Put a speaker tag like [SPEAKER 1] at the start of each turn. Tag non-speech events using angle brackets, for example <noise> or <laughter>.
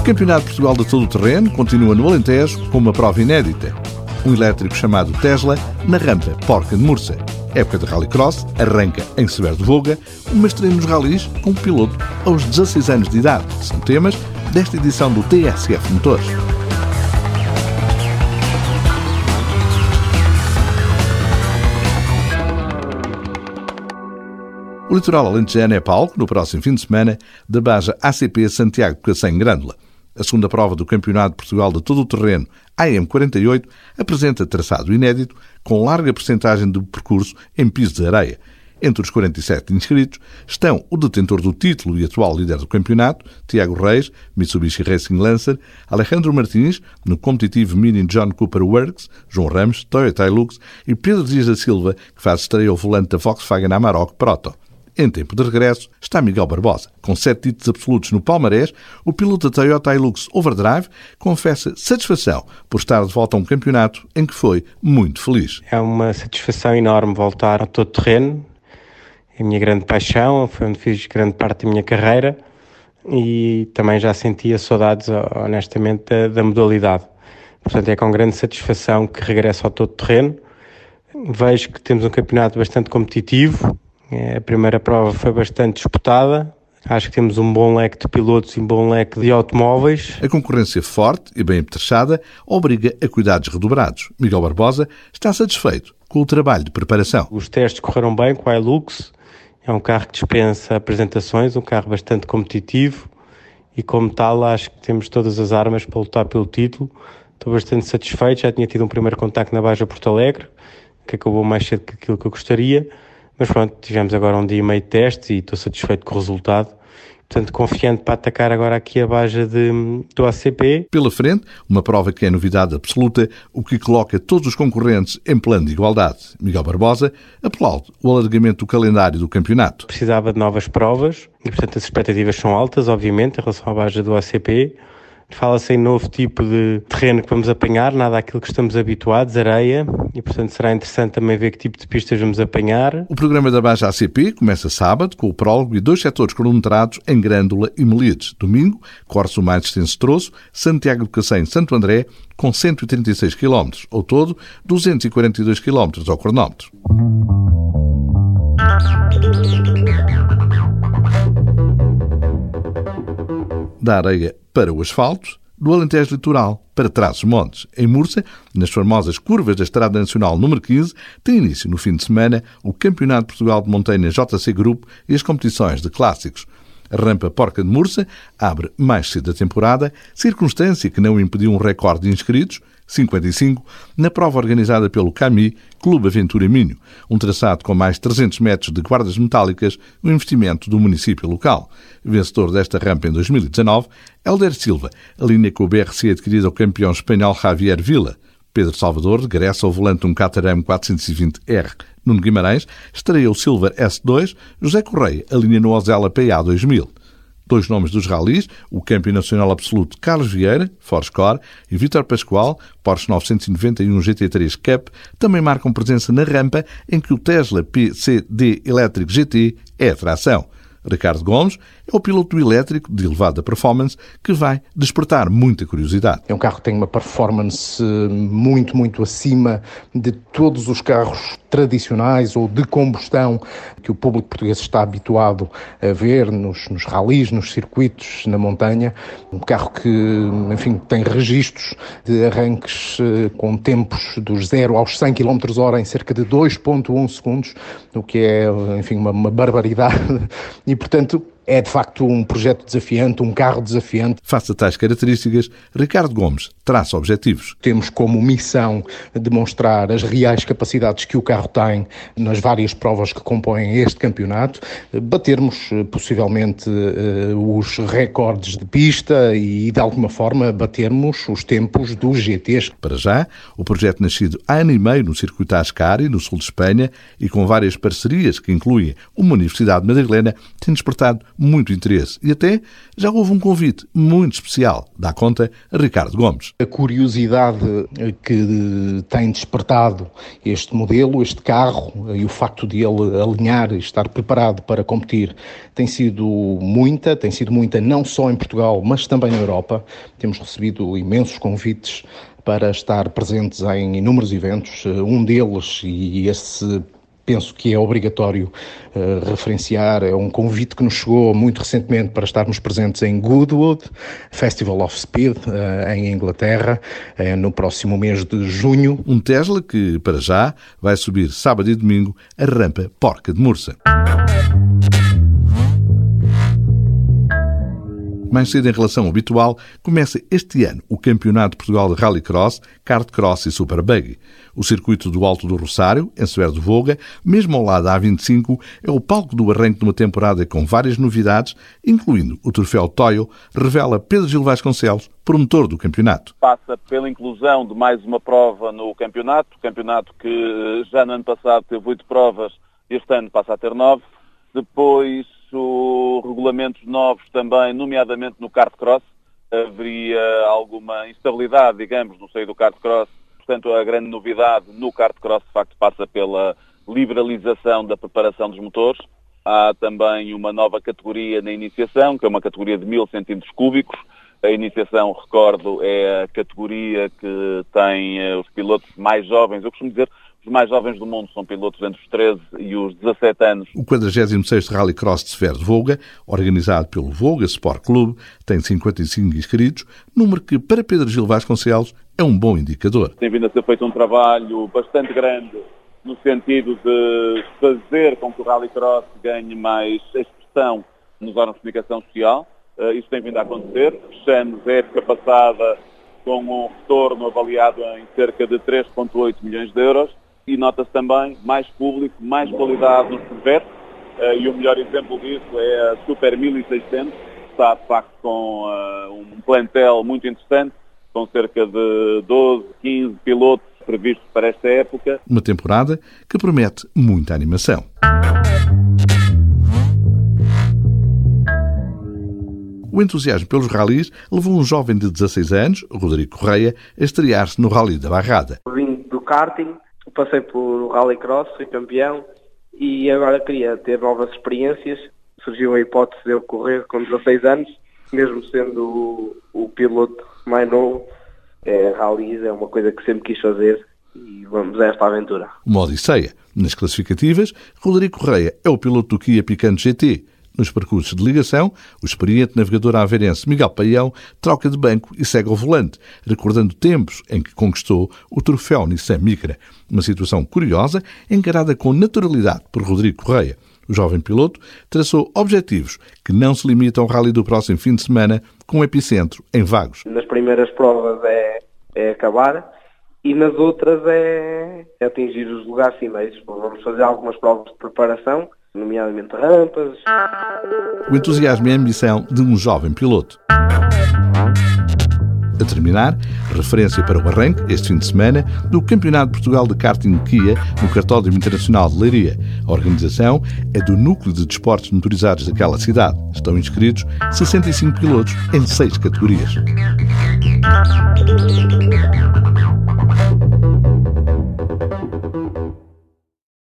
[SPEAKER 1] O Campeonato de Portugal de Todo o Terreno continua no Alentejo com uma prova inédita. Um elétrico chamado Tesla na rampa Porca de Mursa. Época de Rallycross arranca em Severo de Voga, uma estreia nos ralis com um piloto aos 16 anos de idade. São temas desta edição do TSF Motores. O litoral alentejano é palco, no próximo fim de semana, da Baja ACP Santiago de Cacém Grândola. A segunda prova do Campeonato de Portugal de todo o terreno, AM48, apresenta traçado inédito, com larga percentagem do percurso em piso de areia. Entre os 47 inscritos estão o detentor do título e atual líder do campeonato, Tiago Reis, Mitsubishi Racing Lancer, Alejandro Martins, no competitivo Mini John Cooper Works, João Ramos, Toyota Hilux e Pedro Dias da Silva, que faz estreia ao volante da Volkswagen Amarok Proto. Em tempo de regresso está Miguel Barbosa. Com sete títulos absolutos no palmarés, o piloto da Toyota Hilux Overdrive confessa satisfação por estar de volta a um campeonato em que foi muito feliz.
[SPEAKER 2] É uma satisfação enorme voltar ao todo terreno. É a minha grande paixão, foi onde fiz grande parte da minha carreira e também já sentia saudades, honestamente, da, da modalidade. Portanto, é com grande satisfação que regresso ao todo terreno. Vejo que temos um campeonato bastante competitivo, a primeira prova foi bastante disputada. Acho que temos um bom leque de pilotos e um bom leque de automóveis.
[SPEAKER 1] A concorrência forte e bem apetrechada obriga a cuidados redobrados. Miguel Barbosa está satisfeito com o trabalho de preparação.
[SPEAKER 2] Os testes correram bem com a Hilux. É um carro que dispensa apresentações, um carro bastante competitivo e, como tal, acho que temos todas as armas para lutar pelo título. Estou bastante satisfeito. Já tinha tido um primeiro contacto na Baja Porto Alegre, que acabou mais cedo que aquilo que eu gostaria mas pronto, tivemos agora um dia e meio de testes e estou satisfeito com o resultado. Portanto, confiante para atacar agora aqui a baja de, do ACP.
[SPEAKER 1] Pela frente, uma prova que é novidade absoluta, o que coloca todos os concorrentes em plano de igualdade. Miguel Barbosa aplaude o alargamento do calendário do campeonato.
[SPEAKER 2] Precisava de novas provas e, portanto, as expectativas são altas, obviamente, em relação à baja do ACP. Fala-se em novo tipo de terreno que vamos apanhar, nada aquilo que estamos habituados, areia, e portanto será interessante também ver que tipo de pistas vamos apanhar.
[SPEAKER 1] O programa da Baixa ACP começa sábado com o prólogo e dois setores cronometrados em Grândola e Melides. Domingo, corre o mais extenso troço, Santiago do Cacém, Santo André, com 136 km, ao todo 242 km ao cronómetro. Da areia para o asfalto, do Alentejo Litoral para Trás-os-Montes. Em Mursa, nas famosas curvas da Estrada Nacional número 15, tem início no fim de semana o Campeonato Portugal de Montanha JC Grupo e as competições de clássicos. A rampa Porca de Mursa abre mais cedo a temporada, circunstância que não impediu um recorde de inscritos, 55, na prova organizada pelo CAMI, Clube Aventura Minho, um traçado com mais 300 metros de guardas metálicas, um investimento do município local. Vencedor desta rampa em 2019, Helder Silva, a linha com o BRC adquirida ao campeão espanhol Javier Villa. Pedro Salvador regressa ao volante um Caterham 420R. Nuno Guimarães estreia o Silver S2, José Correia alinha no Ozela PA 2000 dois nomes dos ralis, o campeão nacional absoluto Carlos Vieira, Forscore, e Vítor Pascoal, Porsche 991 GT3 Cup, também marcam presença na rampa em que o Tesla PCD Electric GT é a tração. Ricardo Gomes é o piloto elétrico de elevada performance que vai despertar muita curiosidade.
[SPEAKER 3] É um carro que tem uma performance muito, muito acima de todos os carros tradicionais ou de combustão que o público português está habituado a ver nos, nos ralis, nos circuitos, na montanha. Um carro que, enfim, tem registros de arranques eh, com tempos dos 0 aos 100 km hora em cerca de 2.1 segundos, o que é, enfim, uma, uma barbaridade. <laughs> E, portanto, é de facto um projeto desafiante, um carro desafiante.
[SPEAKER 1] Face a tais características, Ricardo Gomes traça objetivos.
[SPEAKER 3] Temos como missão demonstrar as reais capacidades que o carro tem nas várias provas que compõem este campeonato, batermos eh, possivelmente eh, os recordes de pista e, de alguma forma, batermos os tempos dos GTs.
[SPEAKER 1] Para já, o projeto nascido há ano e meio no circuito Ascari, no sul de Espanha, e com várias parcerias que incluem uma universidade madrilena, tem despertado muito interesse e até já houve um convite muito especial, dá conta Ricardo Gomes.
[SPEAKER 3] A curiosidade que tem despertado este modelo, este carro e o facto de ele alinhar e estar preparado para competir tem sido muita, tem sido muita não só em Portugal, mas também na Europa. Temos recebido imensos convites para estar presentes em inúmeros eventos, um deles, e esse penso que é obrigatório uh, referenciar. É um convite que nos chegou muito recentemente para estarmos presentes em Goodwood, Festival of Speed, uh, em Inglaterra, uh, no próximo mês de junho.
[SPEAKER 1] Um Tesla que, para já, vai subir sábado e domingo a rampa Porca de Mursa. Mais cedo em relação ao habitual, começa este ano o Campeonato de Portugal de Rallycross, Kart Cross e Super Buggy. O circuito do Alto do Rosário, em Suer de Voga, mesmo ao lado da A25, é o palco do arranque de uma temporada com várias novidades, incluindo o troféu Toyo, revela Pedro Gil Vasconcelos, promotor do campeonato.
[SPEAKER 4] Passa pela inclusão de mais uma prova no campeonato, campeonato que já no ano passado teve oito provas, este ano passa a ter nove. Depois regulamentos novos também, nomeadamente no kart cross. Haveria alguma instabilidade, digamos, no seio do kart cross. Portanto, a grande novidade no kart cross, de facto, passa pela liberalização da preparação dos motores. Há também uma nova categoria na iniciação, que é uma categoria de 1000 centímetros cúbicos. A iniciação, recordo, é a categoria que tem eh, os pilotos mais jovens. Eu costumo dizer os mais jovens do mundo são pilotos entre os 13 e os 17 anos.
[SPEAKER 1] O 46º Rallycross de de Volga, organizado pelo Volga Sport Clube, tem 55 inscritos, número que, para Pedro Gil Vasconcelos, é um bom indicador.
[SPEAKER 4] Tem vindo a ser feito um trabalho bastante grande no sentido de fazer com que o Rallycross ganhe mais expressão nos órgãos de comunicação social. Uh, isso tem vindo a acontecer. Fechamos a época passada com um retorno avaliado em cerca de 3,8 milhões de euros e nota-se também mais público, mais qualidade nos projetos uh, e o melhor exemplo disso é a Super 1600, que está de facto com uh, um plantel muito interessante, com cerca de 12, 15 pilotos previstos para esta época.
[SPEAKER 1] Uma temporada que promete muita animação. O entusiasmo pelos ralis levou um jovem de 16 anos, Rodrigo Correia, a estrear-se no Rally da Barrada.
[SPEAKER 5] Vim do karting, passei por Rallycross, fui campeão e agora queria ter novas experiências. Surgiu a hipótese de eu correr com 16 anos, mesmo sendo o, o piloto mais novo. É, rallies é uma coisa que sempre quis fazer e vamos a esta aventura.
[SPEAKER 1] Uma odisseia. Nas classificativas, Rodrigo Correia é o piloto do Kia Picanto GT, nos percursos de ligação, o experiente navegador averense Miguel Paião troca de banco e segue ao volante, recordando tempos em que conquistou o troféu Nissan Micra. Uma situação curiosa, encarada com naturalidade por Rodrigo Correia. O jovem piloto traçou objetivos que não se limitam ao rally do próximo fim de semana, com epicentro em Vagos.
[SPEAKER 5] Nas primeiras provas é, é acabar e nas outras é, é atingir os lugares cimeiros. Vamos fazer algumas provas de preparação nomeadamente rampas.
[SPEAKER 1] O entusiasmo e a ambição de um jovem piloto. A terminar, referência para o arranque, este fim de semana, do Campeonato de Portugal de Karting Kia no Cartódromo Internacional de Leiria. A organização é do Núcleo de Desportos Motorizados daquela cidade. Estão inscritos 65 pilotos em seis categorias.